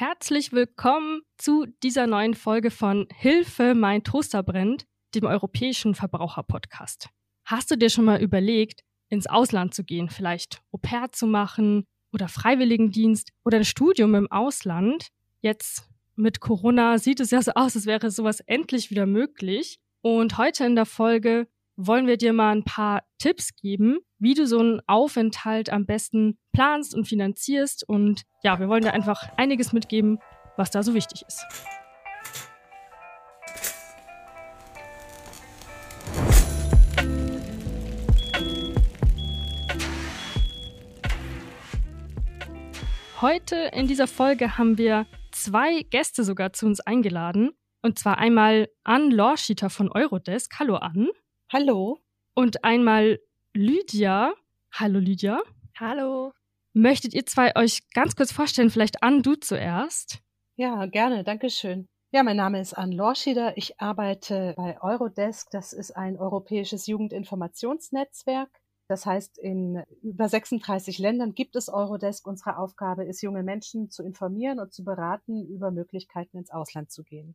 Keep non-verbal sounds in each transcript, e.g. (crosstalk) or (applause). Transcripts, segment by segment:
Herzlich willkommen zu dieser neuen Folge von Hilfe, mein Toaster brennt, dem europäischen Verbraucherpodcast. Hast du dir schon mal überlegt, ins Ausland zu gehen, vielleicht Au pair zu machen oder Freiwilligendienst oder ein Studium im Ausland? Jetzt mit Corona sieht es ja so aus, als wäre sowas endlich wieder möglich. Und heute in der Folge wollen wir dir mal ein paar Tipps geben, wie du so einen Aufenthalt am besten planst und finanzierst. Und ja, wir wollen dir einfach einiges mitgeben, was da so wichtig ist. Heute in dieser Folge haben wir zwei Gäste sogar zu uns eingeladen. Und zwar einmal Ann Lorschiter von Eurodesk. Hallo Ann. Hallo. Und einmal Lydia. Hallo Lydia. Hallo. Möchtet ihr zwei euch ganz kurz vorstellen? Vielleicht Ann, du zuerst. Ja, gerne. Dankeschön. Ja, mein Name ist Ann Lorschieder. Ich arbeite bei Eurodesk. Das ist ein europäisches Jugendinformationsnetzwerk. Das heißt, in über 36 Ländern gibt es Eurodesk. Unsere Aufgabe ist, junge Menschen zu informieren und zu beraten über Möglichkeiten ins Ausland zu gehen.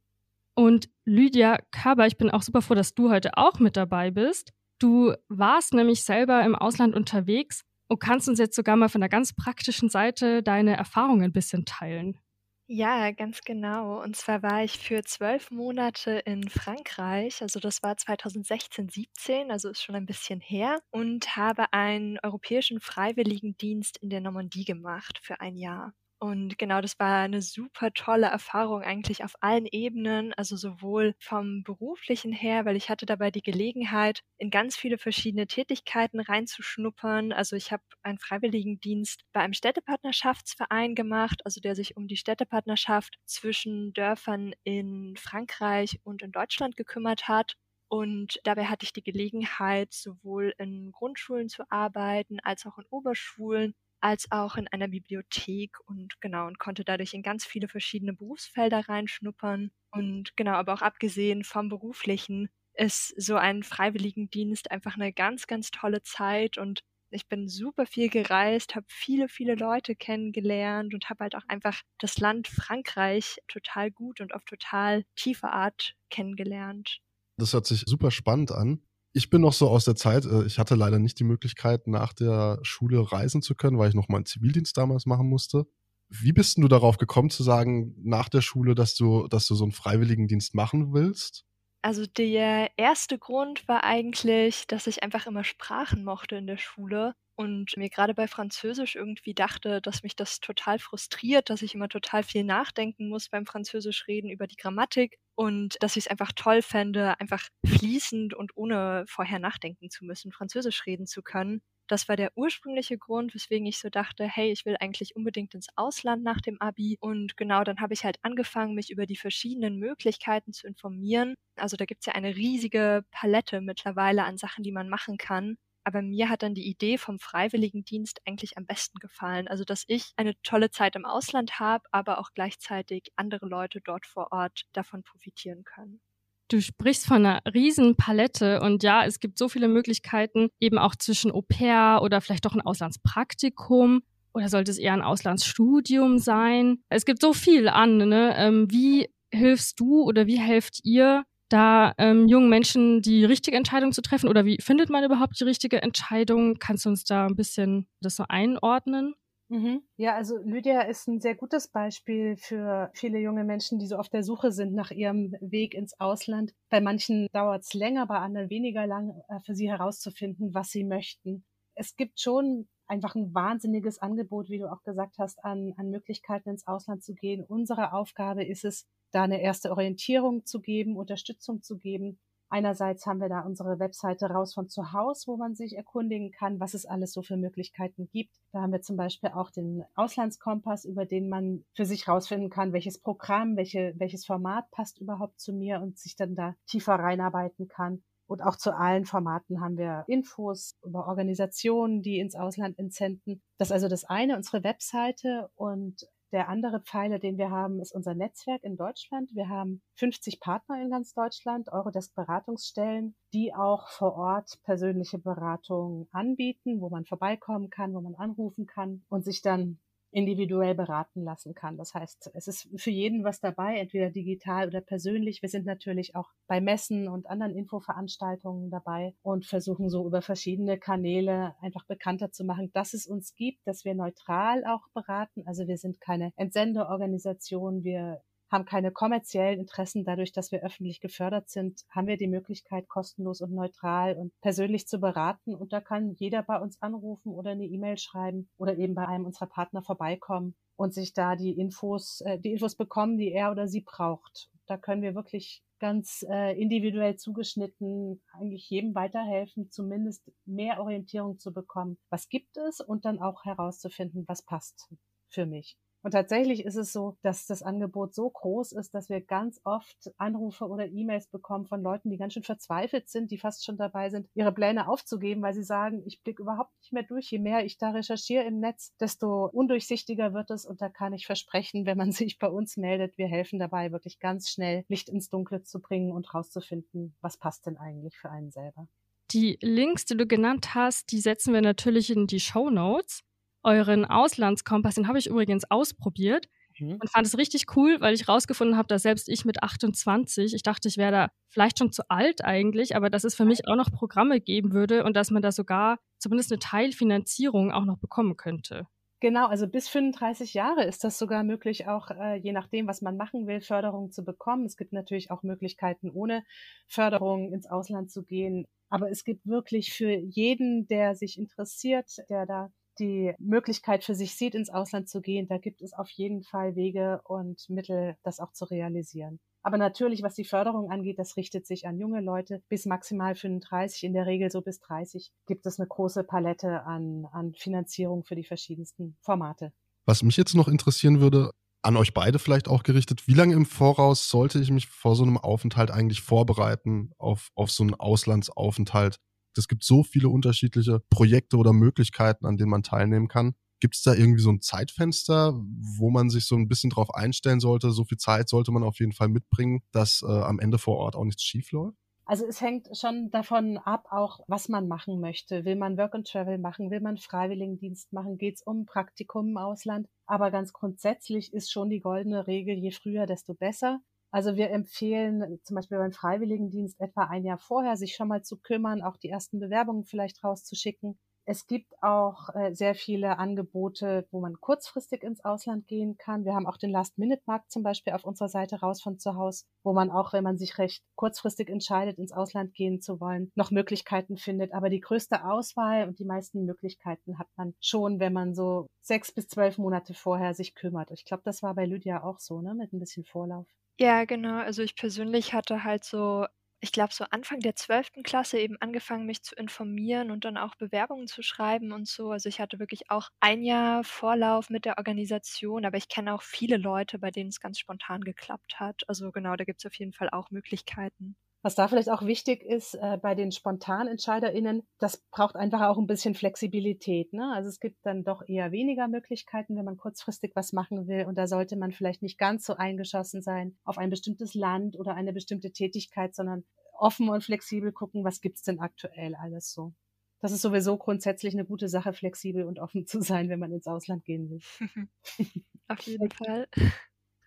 Und Lydia Kaber, ich bin auch super froh, dass du heute auch mit dabei bist. Du warst nämlich selber im Ausland unterwegs und kannst uns jetzt sogar mal von der ganz praktischen Seite deine Erfahrungen ein bisschen teilen. Ja, ganz genau. Und zwar war ich für zwölf Monate in Frankreich, also das war 2016, 17, also ist schon ein bisschen her, und habe einen europäischen Freiwilligendienst in der Normandie gemacht für ein Jahr. Und genau, das war eine super tolle Erfahrung eigentlich auf allen Ebenen, also sowohl vom beruflichen her, weil ich hatte dabei die Gelegenheit, in ganz viele verschiedene Tätigkeiten reinzuschnuppern. Also ich habe einen Freiwilligendienst bei einem Städtepartnerschaftsverein gemacht, also der sich um die Städtepartnerschaft zwischen Dörfern in Frankreich und in Deutschland gekümmert hat. Und dabei hatte ich die Gelegenheit, sowohl in Grundschulen zu arbeiten als auch in Oberschulen als auch in einer Bibliothek und genau und konnte dadurch in ganz viele verschiedene Berufsfelder reinschnuppern. Und genau, aber auch abgesehen vom beruflichen ist so ein Freiwilligendienst einfach eine ganz, ganz tolle Zeit und ich bin super viel gereist, habe viele, viele Leute kennengelernt und habe halt auch einfach das Land Frankreich total gut und auf total tiefe Art kennengelernt. Das hört sich super spannend an ich bin noch so aus der Zeit, äh, ich hatte leider nicht die Möglichkeit, nach der Schule reisen zu können, weil ich noch meinen Zivildienst damals machen musste. Wie bist du darauf gekommen zu sagen, nach der Schule, dass du, dass du so einen Freiwilligendienst machen willst? Also der erste Grund war eigentlich, dass ich einfach immer Sprachen mochte in der Schule und mir gerade bei Französisch irgendwie dachte, dass mich das total frustriert, dass ich immer total viel nachdenken muss beim Französisch reden über die Grammatik und dass ich es einfach toll fände, einfach fließend und ohne vorher nachdenken zu müssen, Französisch reden zu können. Das war der ursprüngliche Grund, weswegen ich so dachte, hey, ich will eigentlich unbedingt ins Ausland nach dem Abi. Und genau dann habe ich halt angefangen, mich über die verschiedenen Möglichkeiten zu informieren. Also da gibt es ja eine riesige Palette mittlerweile an Sachen, die man machen kann. Aber mir hat dann die Idee vom Freiwilligendienst eigentlich am besten gefallen. Also, dass ich eine tolle Zeit im Ausland habe, aber auch gleichzeitig andere Leute dort vor Ort davon profitieren können. Du sprichst von einer riesen Palette und ja, es gibt so viele Möglichkeiten, eben auch zwischen Au pair oder vielleicht doch ein Auslandspraktikum oder sollte es eher ein Auslandsstudium sein? Es gibt so viel an. Ne? Ähm, wie hilfst du oder wie helft ihr da ähm, jungen Menschen die richtige Entscheidung zu treffen? Oder wie findet man überhaupt die richtige Entscheidung? Kannst du uns da ein bisschen das so einordnen? Mhm. Ja, also Lydia ist ein sehr gutes Beispiel für viele junge Menschen, die so auf der Suche sind nach ihrem Weg ins Ausland. Bei manchen dauert es länger, bei anderen weniger lang, äh, für sie herauszufinden, was sie möchten. Es gibt schon einfach ein wahnsinniges Angebot, wie du auch gesagt hast, an, an Möglichkeiten ins Ausland zu gehen. Unsere Aufgabe ist es, da eine erste Orientierung zu geben, Unterstützung zu geben. Einerseits haben wir da unsere Webseite raus von zu Hause, wo man sich erkundigen kann, was es alles so für Möglichkeiten gibt. Da haben wir zum Beispiel auch den Auslandskompass, über den man für sich rausfinden kann, welches Programm, welche, welches Format passt überhaupt zu mir und sich dann da tiefer reinarbeiten kann. Und auch zu allen Formaten haben wir Infos über Organisationen, die ins Ausland entsenden. Das ist also das eine, unsere Webseite. Und der andere Pfeiler, den wir haben, ist unser Netzwerk in Deutschland. Wir haben 50 Partner in ganz Deutschland, Eurodesk Beratungsstellen, die auch vor Ort persönliche Beratungen anbieten, wo man vorbeikommen kann, wo man anrufen kann und sich dann individuell beraten lassen kann. Das heißt, es ist für jeden was dabei, entweder digital oder persönlich. Wir sind natürlich auch bei Messen und anderen Infoveranstaltungen dabei und versuchen so über verschiedene Kanäle einfach bekannter zu machen, dass es uns gibt, dass wir neutral auch beraten. Also wir sind keine Entsendeorganisation, wir haben keine kommerziellen Interessen. Dadurch, dass wir öffentlich gefördert sind, haben wir die Möglichkeit, kostenlos und neutral und persönlich zu beraten. Und da kann jeder bei uns anrufen oder eine E-Mail schreiben oder eben bei einem unserer Partner vorbeikommen und sich da die Infos, äh, die Infos bekommen, die er oder sie braucht. Da können wir wirklich ganz äh, individuell zugeschnitten eigentlich jedem weiterhelfen, zumindest mehr Orientierung zu bekommen. Was gibt es und dann auch herauszufinden, was passt für mich. Und tatsächlich ist es so, dass das Angebot so groß ist, dass wir ganz oft Anrufe oder E-Mails bekommen von Leuten, die ganz schön verzweifelt sind, die fast schon dabei sind, ihre Pläne aufzugeben, weil sie sagen, ich blicke überhaupt nicht mehr durch. Je mehr ich da recherchiere im Netz, desto undurchsichtiger wird es. Und da kann ich versprechen, wenn man (laughs) sich bei uns meldet, wir helfen dabei, wirklich ganz schnell Licht ins Dunkle zu bringen und rauszufinden, was passt denn eigentlich für einen selber. Die Links, die du genannt hast, die setzen wir natürlich in die Show Notes. Euren Auslandskompass, den habe ich übrigens ausprobiert mhm. und fand es richtig cool, weil ich rausgefunden habe, dass selbst ich mit 28, ich dachte, ich wäre da vielleicht schon zu alt eigentlich, aber dass es für mich auch noch Programme geben würde und dass man da sogar zumindest eine Teilfinanzierung auch noch bekommen könnte. Genau, also bis 35 Jahre ist das sogar möglich, auch äh, je nachdem, was man machen will, Förderung zu bekommen. Es gibt natürlich auch Möglichkeiten, ohne Förderung ins Ausland zu gehen. Aber es gibt wirklich für jeden, der sich interessiert, der da die Möglichkeit für sich sieht, ins Ausland zu gehen, da gibt es auf jeden Fall Wege und Mittel, das auch zu realisieren. Aber natürlich, was die Förderung angeht, das richtet sich an junge Leute. Bis maximal 35, in der Regel so bis 30, gibt es eine große Palette an, an Finanzierung für die verschiedensten Formate. Was mich jetzt noch interessieren würde, an euch beide vielleicht auch gerichtet, wie lange im Voraus sollte ich mich vor so einem Aufenthalt eigentlich vorbereiten auf, auf so einen Auslandsaufenthalt? Es gibt so viele unterschiedliche Projekte oder Möglichkeiten, an denen man teilnehmen kann. Gibt es da irgendwie so ein Zeitfenster, wo man sich so ein bisschen drauf einstellen sollte? So viel Zeit sollte man auf jeden Fall mitbringen, dass äh, am Ende vor Ort auch nichts schief läuft? Also es hängt schon davon ab, auch was man machen möchte. Will man Work and Travel machen? Will man Freiwilligendienst machen? Geht es um Praktikum im Ausland? Aber ganz grundsätzlich ist schon die goldene Regel, je früher, desto besser. Also wir empfehlen zum Beispiel beim Freiwilligendienst etwa ein Jahr vorher, sich schon mal zu kümmern, auch die ersten Bewerbungen vielleicht rauszuschicken. Es gibt auch äh, sehr viele Angebote, wo man kurzfristig ins Ausland gehen kann. Wir haben auch den Last-Minute-Markt zum Beispiel auf unserer Seite raus von zu Hause, wo man auch, wenn man sich recht kurzfristig entscheidet, ins Ausland gehen zu wollen, noch Möglichkeiten findet. Aber die größte Auswahl und die meisten Möglichkeiten hat man schon, wenn man so sechs bis zwölf Monate vorher sich kümmert. Ich glaube, das war bei Lydia auch so, ne, mit ein bisschen Vorlauf. Ja, genau. Also ich persönlich hatte halt so, ich glaube, so Anfang der 12. Klasse eben angefangen, mich zu informieren und dann auch Bewerbungen zu schreiben und so. Also ich hatte wirklich auch ein Jahr Vorlauf mit der Organisation, aber ich kenne auch viele Leute, bei denen es ganz spontan geklappt hat. Also genau, da gibt es auf jeden Fall auch Möglichkeiten. Was da vielleicht auch wichtig ist äh, bei den SpontanentscheiderInnen, das braucht einfach auch ein bisschen Flexibilität. Ne? Also es gibt dann doch eher weniger Möglichkeiten, wenn man kurzfristig was machen will. Und da sollte man vielleicht nicht ganz so eingeschossen sein auf ein bestimmtes Land oder eine bestimmte Tätigkeit, sondern offen und flexibel gucken, was gibt's denn aktuell alles so. Das ist sowieso grundsätzlich eine gute Sache, flexibel und offen zu sein, wenn man ins Ausland gehen will. (laughs) Auf jeden Fall.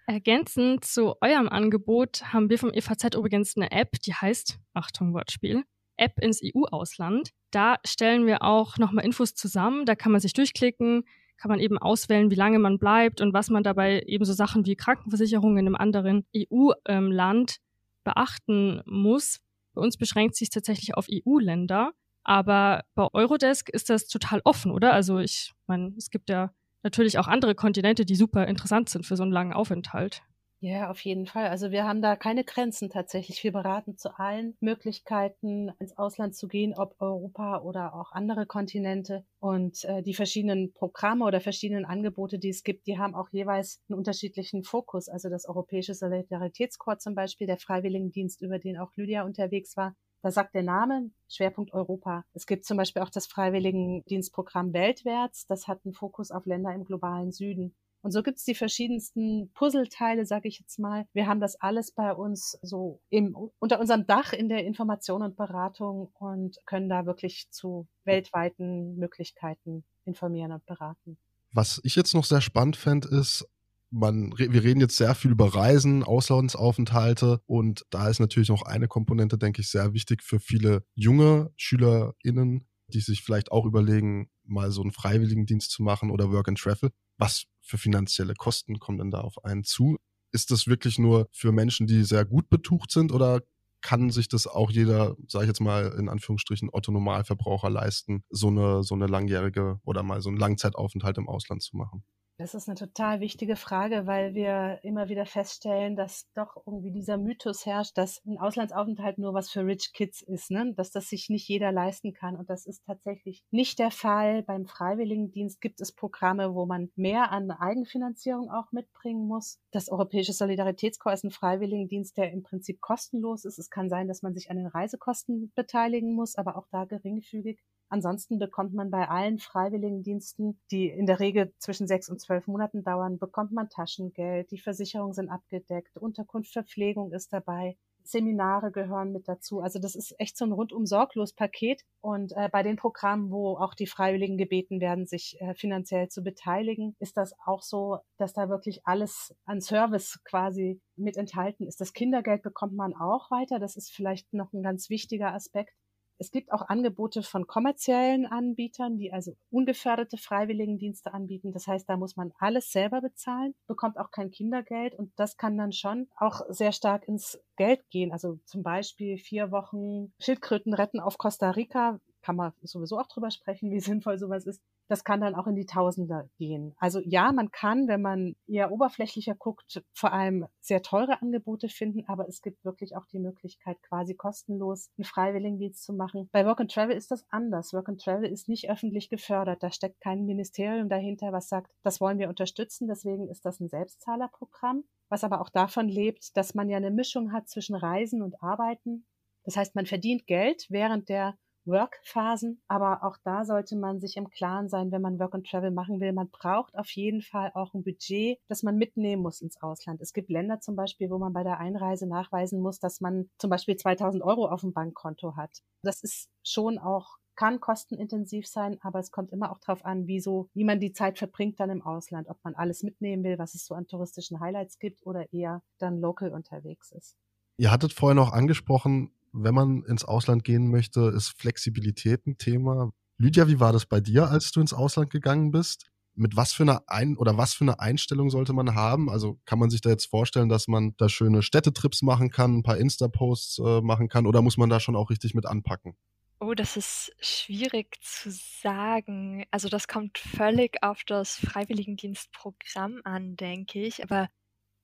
Ergänzend zu eurem Angebot haben wir vom EVZ übrigens eine App, die heißt, Achtung Wortspiel, App ins EU-Ausland. Da stellen wir auch nochmal Infos zusammen, da kann man sich durchklicken, kann man eben auswählen, wie lange man bleibt und was man dabei eben so Sachen wie Krankenversicherung in einem anderen EU-Land beachten muss. Bei uns beschränkt sich tatsächlich auf EU-Länder, aber bei Eurodesk ist das total offen, oder? Also ich meine, es gibt ja natürlich auch andere Kontinente, die super interessant sind für so einen langen Aufenthalt. Ja, auf jeden Fall. Also wir haben da keine Grenzen tatsächlich. Wir beraten zu allen Möglichkeiten, ins Ausland zu gehen, ob Europa oder auch andere Kontinente. Und äh, die verschiedenen Programme oder verschiedenen Angebote, die es gibt, die haben auch jeweils einen unterschiedlichen Fokus. Also das Europäische Solidaritätskorps zum Beispiel, der Freiwilligendienst, über den auch Lydia unterwegs war, da sagt der Name Schwerpunkt Europa. Es gibt zum Beispiel auch das Freiwilligendienstprogramm Weltwärts. Das hat einen Fokus auf Länder im globalen Süden. Und so gibt es die verschiedensten Puzzleteile, sage ich jetzt mal. Wir haben das alles bei uns so im, unter unserem Dach in der Information und Beratung und können da wirklich zu weltweiten Möglichkeiten informieren und beraten. Was ich jetzt noch sehr spannend fände, ist, man, wir reden jetzt sehr viel über Reisen, Auslandsaufenthalte und da ist natürlich noch eine Komponente, denke ich, sehr wichtig für viele junge SchülerInnen, die sich vielleicht auch überlegen, mal so einen Freiwilligendienst zu machen oder Work and Travel. Was für finanzielle Kosten kommen denn da auf einen zu? Ist das wirklich nur für Menschen, die sehr gut betucht sind oder kann sich das auch jeder, sage ich jetzt mal in Anführungsstrichen, Otto-Normalverbraucher leisten, so eine, so eine langjährige oder mal so einen Langzeitaufenthalt im Ausland zu machen? Das ist eine total wichtige Frage, weil wir immer wieder feststellen, dass doch irgendwie dieser Mythos herrscht, dass ein Auslandsaufenthalt nur was für Rich Kids ist, ne? dass das sich nicht jeder leisten kann. Und das ist tatsächlich nicht der Fall. Beim Freiwilligendienst gibt es Programme, wo man mehr an Eigenfinanzierung auch mitbringen muss. Das Europäische Solidaritätskorps ist ein Freiwilligendienst, der im Prinzip kostenlos ist. Es kann sein, dass man sich an den Reisekosten beteiligen muss, aber auch da geringfügig. Ansonsten bekommt man bei allen Freiwilligendiensten, die in der Regel zwischen sechs und zwölf Monaten dauern, bekommt man Taschengeld, die Versicherungen sind abgedeckt, Unterkunft, Verpflegung ist dabei. Seminare gehören mit dazu. Also das ist echt so ein rundum sorglos Paket. Und äh, bei den Programmen, wo auch die Freiwilligen gebeten werden, sich äh, finanziell zu beteiligen, ist das auch so, dass da wirklich alles an Service quasi mit enthalten ist. Das Kindergeld bekommt man auch weiter. Das ist vielleicht noch ein ganz wichtiger Aspekt. Es gibt auch Angebote von kommerziellen Anbietern, die also ungeförderte Freiwilligendienste anbieten. Das heißt, da muss man alles selber bezahlen, bekommt auch kein Kindergeld und das kann dann schon auch sehr stark ins Geld gehen. Also zum Beispiel vier Wochen Schildkröten retten auf Costa Rica kann man sowieso auch drüber sprechen, wie sinnvoll sowas ist. Das kann dann auch in die Tausender gehen. Also ja, man kann, wenn man eher oberflächlicher guckt, vor allem sehr teure Angebote finden, aber es gibt wirklich auch die Möglichkeit, quasi kostenlos einen Freiwilligendienst zu machen. Bei Work and Travel ist das anders. Work and Travel ist nicht öffentlich gefördert. Da steckt kein Ministerium dahinter, was sagt, das wollen wir unterstützen. Deswegen ist das ein Selbstzahlerprogramm, was aber auch davon lebt, dass man ja eine Mischung hat zwischen Reisen und Arbeiten. Das heißt, man verdient Geld während der Work-Phasen. Aber auch da sollte man sich im Klaren sein, wenn man Work and Travel machen will. Man braucht auf jeden Fall auch ein Budget, das man mitnehmen muss ins Ausland. Es gibt Länder zum Beispiel, wo man bei der Einreise nachweisen muss, dass man zum Beispiel 2000 Euro auf dem Bankkonto hat. Das ist schon auch kann kostenintensiv sein, aber es kommt immer auch darauf an, wie, so, wie man die Zeit verbringt dann im Ausland, ob man alles mitnehmen will, was es so an touristischen Highlights gibt oder eher dann local unterwegs ist. Ihr hattet vorhin auch angesprochen, wenn man ins Ausland gehen möchte, ist Flexibilität ein Thema. Lydia, wie war das bei dir, als du ins Ausland gegangen bist? Mit was für einer Ein oder was für eine Einstellung sollte man haben? Also kann man sich da jetzt vorstellen, dass man da schöne Städtetrips machen kann, ein paar Insta-Posts äh, machen kann oder muss man da schon auch richtig mit anpacken? Oh, das ist schwierig zu sagen. Also das kommt völlig auf das Freiwilligendienstprogramm an, denke ich. Aber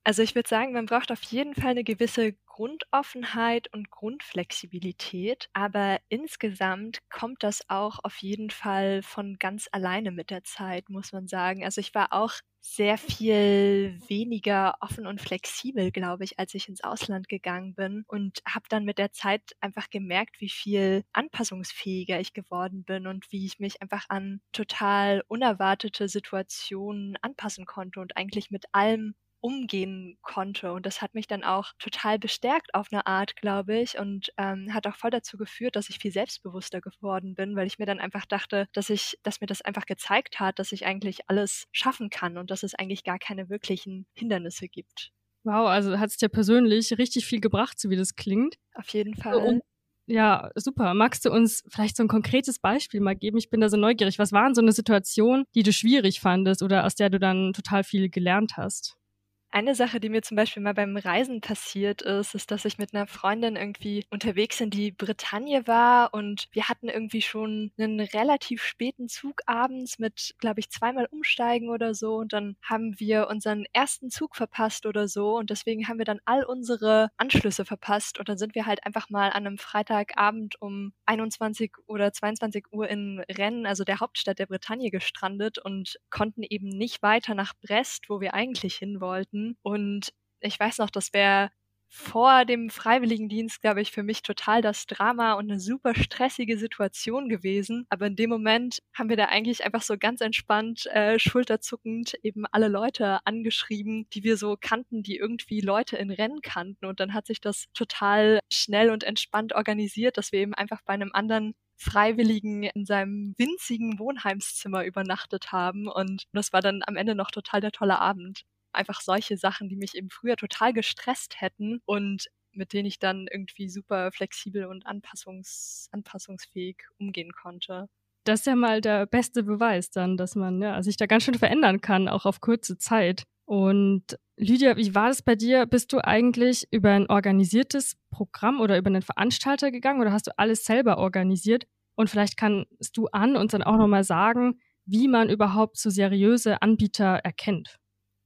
also ich würde sagen, man braucht auf jeden Fall eine gewisse Grundoffenheit und Grundflexibilität, aber insgesamt kommt das auch auf jeden Fall von ganz alleine mit der Zeit, muss man sagen. Also ich war auch sehr viel weniger offen und flexibel, glaube ich, als ich ins Ausland gegangen bin und habe dann mit der Zeit einfach gemerkt, wie viel anpassungsfähiger ich geworden bin und wie ich mich einfach an total unerwartete Situationen anpassen konnte und eigentlich mit allem umgehen konnte. Und das hat mich dann auch total bestärkt auf eine Art, glaube ich, und ähm, hat auch voll dazu geführt, dass ich viel selbstbewusster geworden bin, weil ich mir dann einfach dachte, dass ich, dass mir das einfach gezeigt hat, dass ich eigentlich alles schaffen kann und dass es eigentlich gar keine wirklichen Hindernisse gibt. Wow, also hat es dir persönlich richtig viel gebracht, so wie das klingt. Auf jeden Fall. Ja, super. Magst du uns vielleicht so ein konkretes Beispiel mal geben? Ich bin da so neugierig. Was waren so eine Situation, die du schwierig fandest oder aus der du dann total viel gelernt hast? Eine Sache, die mir zum Beispiel mal beim Reisen passiert ist, ist, dass ich mit einer Freundin irgendwie unterwegs in die Bretagne war und wir hatten irgendwie schon einen relativ späten Zug abends mit, glaube ich, zweimal umsteigen oder so und dann haben wir unseren ersten Zug verpasst oder so und deswegen haben wir dann all unsere Anschlüsse verpasst und dann sind wir halt einfach mal an einem Freitagabend um 21 oder 22 Uhr in Rennes, also der Hauptstadt der Bretagne, gestrandet und konnten eben nicht weiter nach Brest, wo wir eigentlich hin wollten und ich weiß noch, das wäre vor dem Freiwilligendienst, glaube ich, für mich total das Drama und eine super stressige Situation gewesen. Aber in dem Moment haben wir da eigentlich einfach so ganz entspannt, äh, schulterzuckend eben alle Leute angeschrieben, die wir so kannten, die irgendwie Leute in Rennen kannten. Und dann hat sich das total schnell und entspannt organisiert, dass wir eben einfach bei einem anderen Freiwilligen in seinem winzigen Wohnheimszimmer übernachtet haben. Und das war dann am Ende noch total der tolle Abend. Einfach solche Sachen, die mich eben früher total gestresst hätten und mit denen ich dann irgendwie super flexibel und anpassungs anpassungsfähig umgehen konnte. Das ist ja mal der beste Beweis dann, dass man ja, sich da ganz schön verändern kann, auch auf kurze Zeit. Und Lydia, wie war das bei dir? Bist du eigentlich über ein organisiertes Programm oder über einen Veranstalter gegangen oder hast du alles selber organisiert? Und vielleicht kannst du an uns dann auch nochmal sagen, wie man überhaupt so seriöse Anbieter erkennt.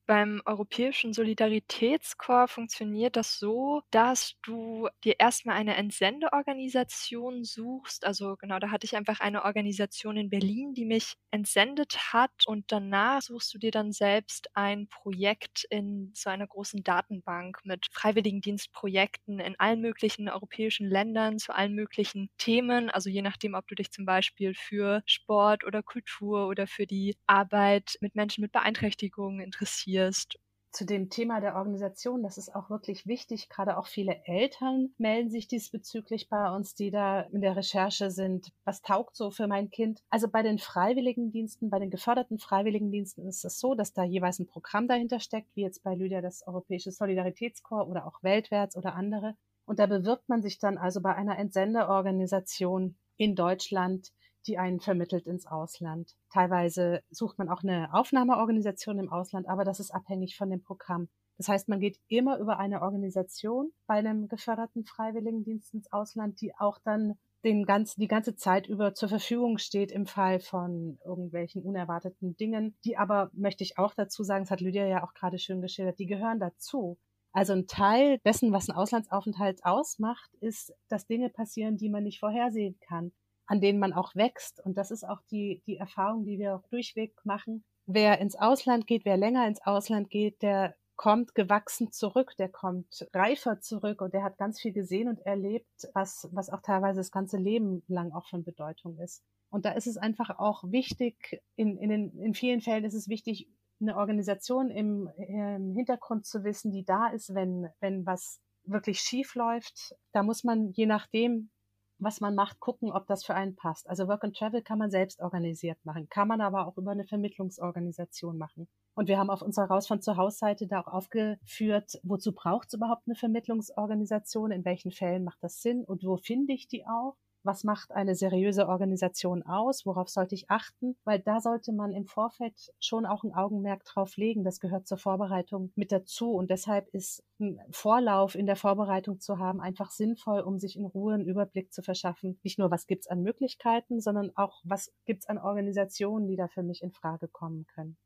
Beim Europäischen Solidaritätskorps funktioniert das so, dass du dir erstmal eine Entsendeorganisation suchst. Also genau, da hatte ich einfach eine Organisation in Berlin, die mich entsendet hat und danach suchst du dir dann selbst ein Projekt in so einer großen Datenbank mit Freiwilligendienstprojekten in allen möglichen europäischen Ländern zu allen möglichen Themen. Also je nachdem, ob du dich zum Beispiel für Sport oder Kultur oder für die Arbeit mit Menschen mit Beeinträchtigungen interessierst organisierst. Zu dem Thema der Organisation, das ist auch wirklich wichtig. Gerade auch viele Eltern melden sich diesbezüglich bei uns, die da in der Recherche sind. Was taugt so für mein Kind? Also bei den Freiwilligendiensten, bei den geförderten Freiwilligendiensten ist es so, dass da jeweils ein Programm dahinter steckt, wie jetzt bei Lydia das Europäische Solidaritätskorps oder auch Weltwärts oder andere. Und da bewirbt man sich dann also bei einer Entsendeorganisation in Deutschland die einen vermittelt ins Ausland. Teilweise sucht man auch eine Aufnahmeorganisation im Ausland, aber das ist abhängig von dem Programm. Das heißt, man geht immer über eine Organisation bei einem geförderten Freiwilligendienst ins Ausland, die auch dann den ganzen, die ganze Zeit über zur Verfügung steht im Fall von irgendwelchen unerwarteten Dingen. Die aber, möchte ich auch dazu sagen, das hat Lydia ja auch gerade schön geschildert, die gehören dazu. Also ein Teil dessen, was ein Auslandsaufenthalt ausmacht, ist, dass Dinge passieren, die man nicht vorhersehen kann an denen man auch wächst. Und das ist auch die, die Erfahrung, die wir auch durchweg machen. Wer ins Ausland geht, wer länger ins Ausland geht, der kommt gewachsen zurück, der kommt reifer zurück und der hat ganz viel gesehen und erlebt, was, was auch teilweise das ganze Leben lang auch von Bedeutung ist. Und da ist es einfach auch wichtig, in, in, den, in vielen Fällen ist es wichtig, eine Organisation im, im Hintergrund zu wissen, die da ist, wenn, wenn was wirklich schief läuft. Da muss man je nachdem, was man macht, gucken, ob das für einen passt. Also Work and Travel kann man selbst organisiert machen, kann man aber auch über eine Vermittlungsorganisation machen. Und wir haben auf unserer Raus von zu Hause Seite da auch aufgeführt, wozu braucht es überhaupt eine Vermittlungsorganisation, in welchen Fällen macht das Sinn und wo finde ich die auch was macht eine seriöse Organisation aus, worauf sollte ich achten, weil da sollte man im Vorfeld schon auch ein Augenmerk drauf legen. Das gehört zur Vorbereitung mit dazu und deshalb ist ein Vorlauf in der Vorbereitung zu haben einfach sinnvoll, um sich in Ruhe einen Überblick zu verschaffen. Nicht nur, was gibt's an Möglichkeiten, sondern auch, was gibt's an Organisationen, die da für mich in Frage kommen können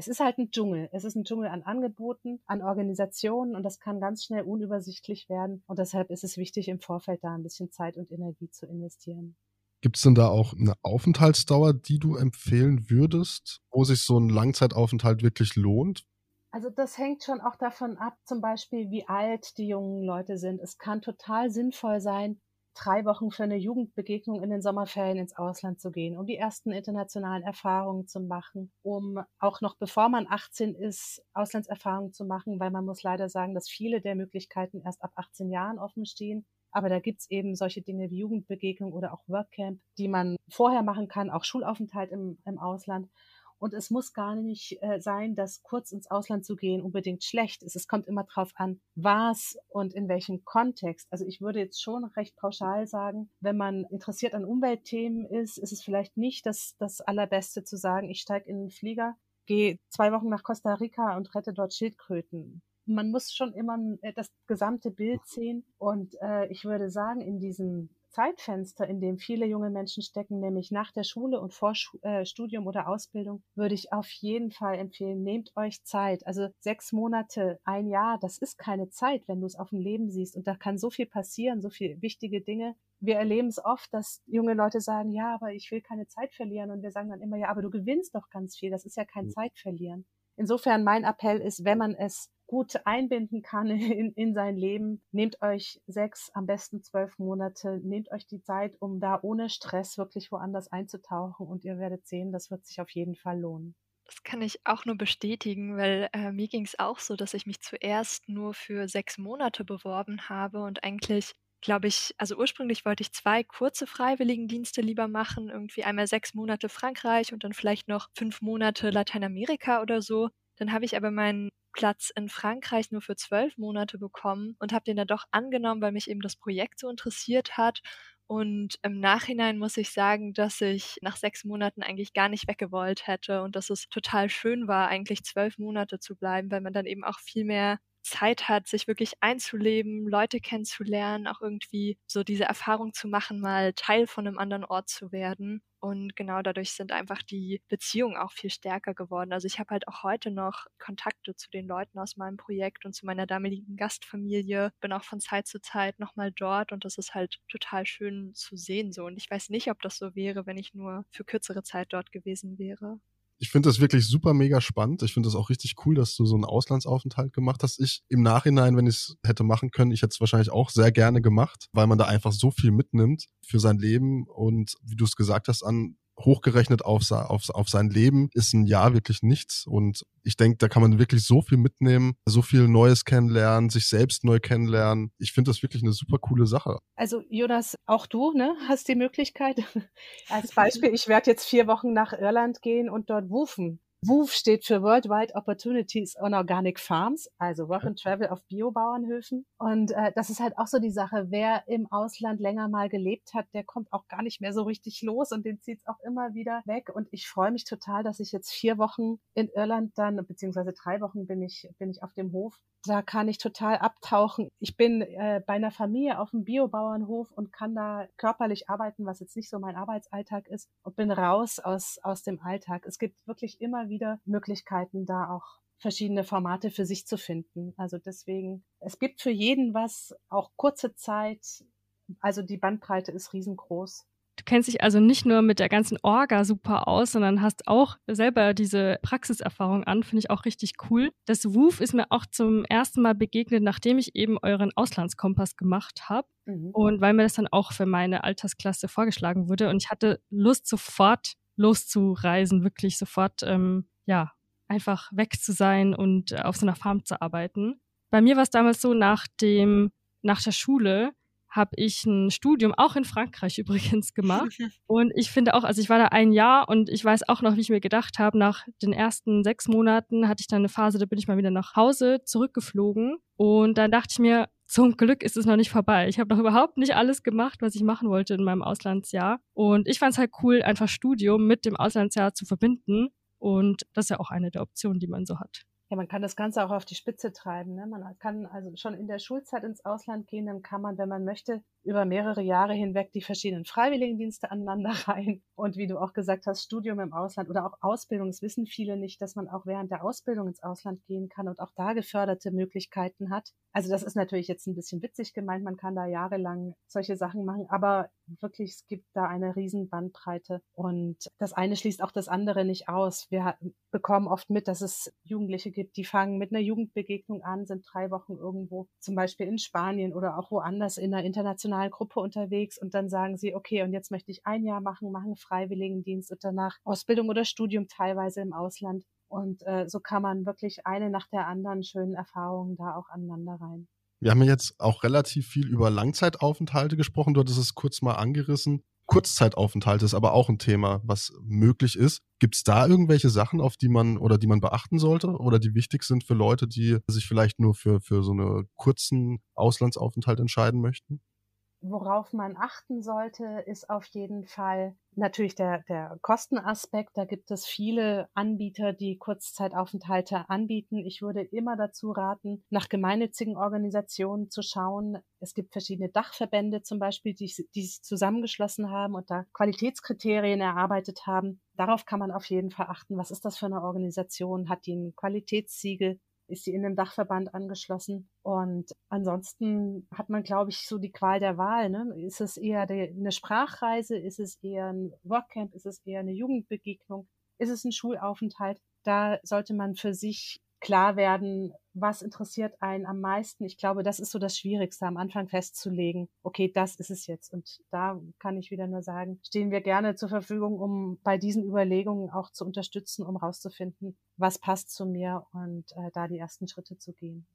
es ist halt ein Dschungel. Es ist ein Dschungel an Angeboten, an Organisationen und das kann ganz schnell unübersichtlich werden. Und deshalb ist es wichtig, im Vorfeld da ein bisschen Zeit und Energie zu investieren. Gibt es denn da auch eine Aufenthaltsdauer, die du empfehlen würdest, wo sich so ein Langzeitaufenthalt wirklich lohnt? Also das hängt schon auch davon ab, zum Beispiel, wie alt die jungen Leute sind. Es kann total sinnvoll sein, drei Wochen für eine Jugendbegegnung in den Sommerferien ins Ausland zu gehen, um die ersten internationalen Erfahrungen zu machen, um auch noch bevor man 18 ist, Auslandserfahrungen zu machen, weil man muss leider sagen, dass viele der Möglichkeiten erst ab 18 Jahren offen stehen. Aber da gibt's eben solche Dinge wie Jugendbegegnung oder auch Workcamp, die man vorher machen kann, auch Schulaufenthalt im, im Ausland. Und es muss gar nicht äh, sein, dass kurz ins Ausland zu gehen unbedingt schlecht ist. Es kommt immer drauf an, was und in welchem Kontext. Also ich würde jetzt schon recht pauschal sagen, wenn man interessiert an Umweltthemen ist, ist es vielleicht nicht das, das Allerbeste zu sagen, ich steige in den Flieger, gehe zwei Wochen nach Costa Rica und rette dort Schildkröten man muss schon immer äh, das gesamte Bild sehen. Und äh, ich würde sagen, in diesem Zeitfenster, in dem viele junge Menschen stecken, nämlich nach der Schule und vor äh, Studium oder Ausbildung, würde ich auf jeden Fall empfehlen, nehmt euch Zeit. Also sechs Monate, ein Jahr, das ist keine Zeit, wenn du es auf dem Leben siehst. Und da kann so viel passieren, so viele wichtige Dinge. Wir erleben es oft, dass junge Leute sagen, ja, aber ich will keine Zeit verlieren. Und wir sagen dann immer, ja, aber du gewinnst doch ganz viel. Das ist ja kein Zeitverlieren. Insofern mein Appell ist, wenn man es gut einbinden kann (laughs) in, in sein Leben, nehmt euch sechs, am besten zwölf Monate, nehmt euch die Zeit, um da ohne Stress wirklich woanders einzutauchen und ihr werdet sehen, das wird sich auf jeden Fall lohnen. Das kann ich auch nur bestätigen, weil äh, mir ging es auch so, dass ich mich zuerst nur für sechs Monate beworben habe und eigentlich glaube ich, also ursprünglich wollte ich zwei kurze Freiwilligendienste lieber machen, irgendwie einmal sechs Monate Frankreich und dann vielleicht noch fünf Monate Lateinamerika oder so. Dann habe ich aber meinen Platz in Frankreich nur für zwölf Monate bekommen und habe den dann doch angenommen, weil mich eben das Projekt so interessiert hat. Und im Nachhinein muss ich sagen, dass ich nach sechs Monaten eigentlich gar nicht weggewollt hätte und dass es total schön war, eigentlich zwölf Monate zu bleiben, weil man dann eben auch viel mehr Zeit hat, sich wirklich einzuleben, Leute kennenzulernen, auch irgendwie so diese Erfahrung zu machen, mal Teil von einem anderen Ort zu werden. Und genau dadurch sind einfach die Beziehungen auch viel stärker geworden. Also ich habe halt auch heute noch Kontakte zu den Leuten aus meinem Projekt und zu meiner damaligen Gastfamilie. Bin auch von Zeit zu Zeit nochmal dort und das ist halt total schön zu sehen so. Und ich weiß nicht, ob das so wäre, wenn ich nur für kürzere Zeit dort gewesen wäre ich finde das wirklich super mega spannend. Ich finde das auch richtig cool, dass du so einen Auslandsaufenthalt gemacht hast. Ich im Nachhinein, wenn ich es hätte machen können, ich hätte es wahrscheinlich auch sehr gerne gemacht, weil man da einfach so viel mitnimmt für sein Leben und wie du es gesagt hast, an hochgerechnet auf, auf, auf sein Leben ist ein Jahr wirklich nichts. Und ich denke, da kann man wirklich so viel mitnehmen, so viel Neues kennenlernen, sich selbst neu kennenlernen. Ich finde das wirklich eine super coole Sache. Also Jonas, auch du ne, hast die Möglichkeit. (laughs) Als Beispiel, ich werde jetzt vier Wochen nach Irland gehen und dort wufen. WOOF steht für Worldwide Opportunities on Organic Farms, also Work and Travel auf Biobauernhöfen. Und äh, das ist halt auch so die Sache, wer im Ausland länger mal gelebt hat, der kommt auch gar nicht mehr so richtig los und den zieht's auch immer wieder weg. Und ich freue mich total, dass ich jetzt vier Wochen in Irland dann, beziehungsweise drei Wochen bin ich, bin ich auf dem Hof da kann ich total abtauchen. Ich bin äh, bei einer Familie auf dem Biobauernhof und kann da körperlich arbeiten, was jetzt nicht so mein Arbeitsalltag ist und bin raus aus, aus dem Alltag. Es gibt wirklich immer wieder Möglichkeiten, da auch verschiedene Formate für sich zu finden. Also deswegen, es gibt für jeden was, auch kurze Zeit. Also die Bandbreite ist riesengroß. Du kennst dich also nicht nur mit der ganzen Orga super aus, sondern hast auch selber diese Praxiserfahrung an. Finde ich auch richtig cool. Das WOOF ist mir auch zum ersten Mal begegnet, nachdem ich eben euren Auslandskompass gemacht habe. Mhm. Und weil mir das dann auch für meine Altersklasse vorgeschlagen wurde. Und ich hatte Lust, sofort loszureisen, wirklich sofort, ähm, ja, einfach weg zu sein und äh, auf so einer Farm zu arbeiten. Bei mir war es damals so, nach dem, nach der Schule habe ich ein Studium auch in Frankreich (laughs) übrigens gemacht. Und ich finde auch, also ich war da ein Jahr und ich weiß auch noch, wie ich mir gedacht habe, nach den ersten sechs Monaten hatte ich dann eine Phase, da bin ich mal wieder nach Hause zurückgeflogen. Und dann dachte ich mir, zum Glück ist es noch nicht vorbei. Ich habe noch überhaupt nicht alles gemacht, was ich machen wollte in meinem Auslandsjahr. Und ich fand es halt cool, einfach Studium mit dem Auslandsjahr zu verbinden. Und das ist ja auch eine der Optionen, die man so hat. Ja, man kann das Ganze auch auf die Spitze treiben. Ne? Man kann also schon in der Schulzeit ins Ausland gehen, dann kann man, wenn man möchte, über mehrere Jahre hinweg die verschiedenen Freiwilligendienste aneinander (laughs) rein. Und wie du auch gesagt hast, Studium im Ausland oder auch Ausbildung. Das wissen viele nicht, dass man auch während der Ausbildung ins Ausland gehen kann und auch da geförderte Möglichkeiten hat. Also das ist natürlich jetzt ein bisschen witzig gemeint. Man kann da jahrelang solche Sachen machen, aber wirklich, es gibt da eine riesen Bandbreite und das eine schließt auch das andere nicht aus. Wir bekommen oft mit, dass es Jugendliche gibt, die fangen mit einer Jugendbegegnung an, sind drei Wochen irgendwo, zum Beispiel in Spanien oder auch woanders in einer internationalen Gruppe unterwegs und dann sagen sie, okay, und jetzt möchte ich ein Jahr machen, machen Freiwilligendienst und danach Ausbildung oder Studium teilweise im Ausland. Und äh, so kann man wirklich eine nach der anderen schönen Erfahrungen da auch aneinander rein. Wir haben jetzt auch relativ viel über Langzeitaufenthalte gesprochen. Du hattest es kurz mal angerissen. Kurzzeitaufenthalte ist aber auch ein Thema, was möglich ist. Gibt es da irgendwelche Sachen, auf die man oder die man beachten sollte oder die wichtig sind für Leute, die sich vielleicht nur für, für so einen kurzen Auslandsaufenthalt entscheiden möchten? Worauf man achten sollte, ist auf jeden Fall natürlich der, der Kostenaspekt. Da gibt es viele Anbieter, die Kurzzeitaufenthalte anbieten. Ich würde immer dazu raten, nach gemeinnützigen Organisationen zu schauen. Es gibt verschiedene Dachverbände zum Beispiel, die, die sich zusammengeschlossen haben und da Qualitätskriterien erarbeitet haben. Darauf kann man auf jeden Fall achten. Was ist das für eine Organisation? Hat die ein Qualitätssiegel? Ist sie in den Dachverband angeschlossen. Und ansonsten hat man, glaube ich, so die Qual der Wahl. Ne? Ist es eher eine Sprachreise? Ist es eher ein Workcamp? Ist es eher eine Jugendbegegnung? Ist es ein Schulaufenthalt? Da sollte man für sich klar werden, was interessiert einen am meisten. Ich glaube, das ist so das Schwierigste, am Anfang festzulegen, okay, das ist es jetzt. Und da kann ich wieder nur sagen, stehen wir gerne zur Verfügung, um bei diesen Überlegungen auch zu unterstützen, um rauszufinden, was passt zu mir und äh, da die ersten Schritte zu gehen.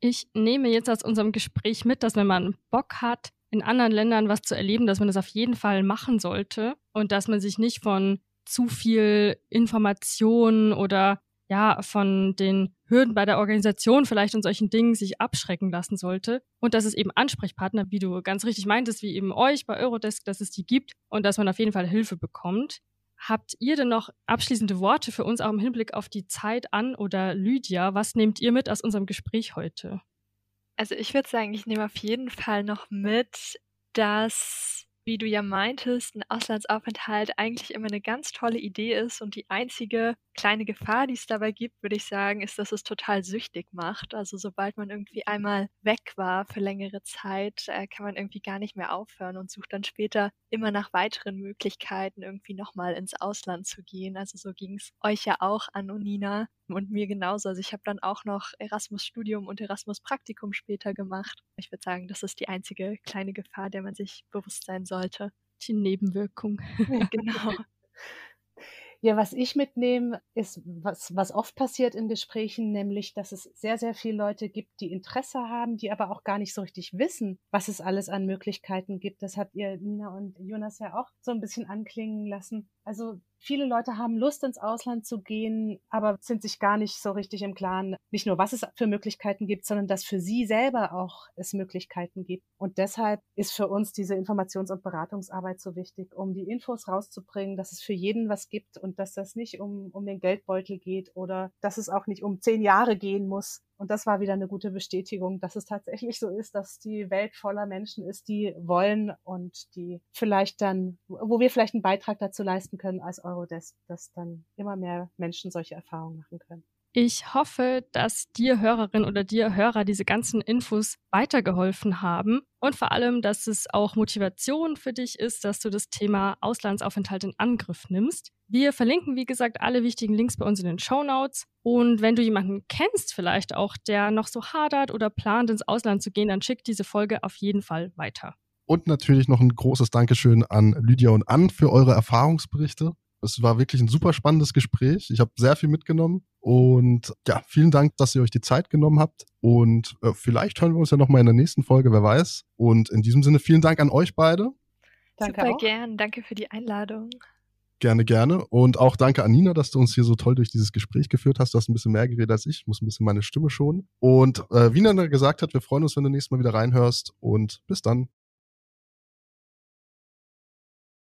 Ich nehme jetzt aus unserem Gespräch mit, dass wenn man Bock hat, in anderen Ländern was zu erleben, dass man das auf jeden Fall machen sollte und dass man sich nicht von zu viel Information oder ja, von den Hürden bei der Organisation vielleicht und solchen Dingen sich abschrecken lassen sollte. Und dass es eben Ansprechpartner, wie du ganz richtig meintest, wie eben euch bei Eurodesk, dass es die gibt und dass man auf jeden Fall Hilfe bekommt. Habt ihr denn noch abschließende Worte für uns auch im Hinblick auf die Zeit an oder Lydia? Was nehmt ihr mit aus unserem Gespräch heute? Also ich würde sagen, ich nehme auf jeden Fall noch mit, dass wie du ja meintest, ein Auslandsaufenthalt eigentlich immer eine ganz tolle Idee ist und die einzige kleine Gefahr, die es dabei gibt, würde ich sagen, ist, dass es total süchtig macht. Also sobald man irgendwie einmal weg war für längere Zeit, äh, kann man irgendwie gar nicht mehr aufhören und sucht dann später immer nach weiteren Möglichkeiten, irgendwie nochmal ins Ausland zu gehen. Also so ging es euch ja auch an, Nina und mir genauso. Also ich habe dann auch noch Erasmus-Studium und Erasmus-Praktikum später gemacht. Ich würde sagen, das ist die einzige kleine Gefahr, der man sich bewusst sein sollte. Die Nebenwirkung. (laughs) genau. Ja, was ich mitnehme, ist, was, was oft passiert in Gesprächen, nämlich, dass es sehr, sehr viele Leute gibt, die Interesse haben, die aber auch gar nicht so richtig wissen, was es alles an Möglichkeiten gibt. Das habt ihr, Nina und Jonas, ja auch so ein bisschen anklingen lassen. Also viele Leute haben Lust, ins Ausland zu gehen, aber sind sich gar nicht so richtig im Klaren, nicht nur, was es für Möglichkeiten gibt, sondern dass für sie selber auch es Möglichkeiten gibt. Und deshalb ist für uns diese Informations- und Beratungsarbeit so wichtig, um die Infos rauszubringen, dass es für jeden was gibt und dass das nicht um, um den Geldbeutel geht oder dass es auch nicht um zehn Jahre gehen muss, und das war wieder eine gute Bestätigung, dass es tatsächlich so ist, dass die Welt voller Menschen ist, die wollen und die vielleicht dann, wo wir vielleicht einen Beitrag dazu leisten können als Eurodesk, dass dann immer mehr Menschen solche Erfahrungen machen können. Ich hoffe, dass dir Hörerin oder dir Hörer diese ganzen Infos weitergeholfen haben und vor allem, dass es auch Motivation für dich ist, dass du das Thema Auslandsaufenthalt in Angriff nimmst. Wir verlinken, wie gesagt, alle wichtigen Links bei uns in den Show Notes. Und wenn du jemanden kennst, vielleicht auch, der noch so hadert oder plant, ins Ausland zu gehen, dann schick diese Folge auf jeden Fall weiter. Und natürlich noch ein großes Dankeschön an Lydia und Ann für eure Erfahrungsberichte. Es war wirklich ein super spannendes Gespräch. Ich habe sehr viel mitgenommen. Und ja, vielen Dank, dass ihr euch die Zeit genommen habt. Und äh, vielleicht hören wir uns ja nochmal in der nächsten Folge, wer weiß. Und in diesem Sinne vielen Dank an euch beide. Danke Super auch. gern. Danke für die Einladung. Gerne, gerne. Und auch danke an Nina, dass du uns hier so toll durch dieses Gespräch geführt hast. Du hast ein bisschen mehr geredet als ich. ich muss ein bisschen meine Stimme schonen. Und äh, wie Nina gesagt hat, wir freuen uns, wenn du nächstes Mal wieder reinhörst. Und bis dann.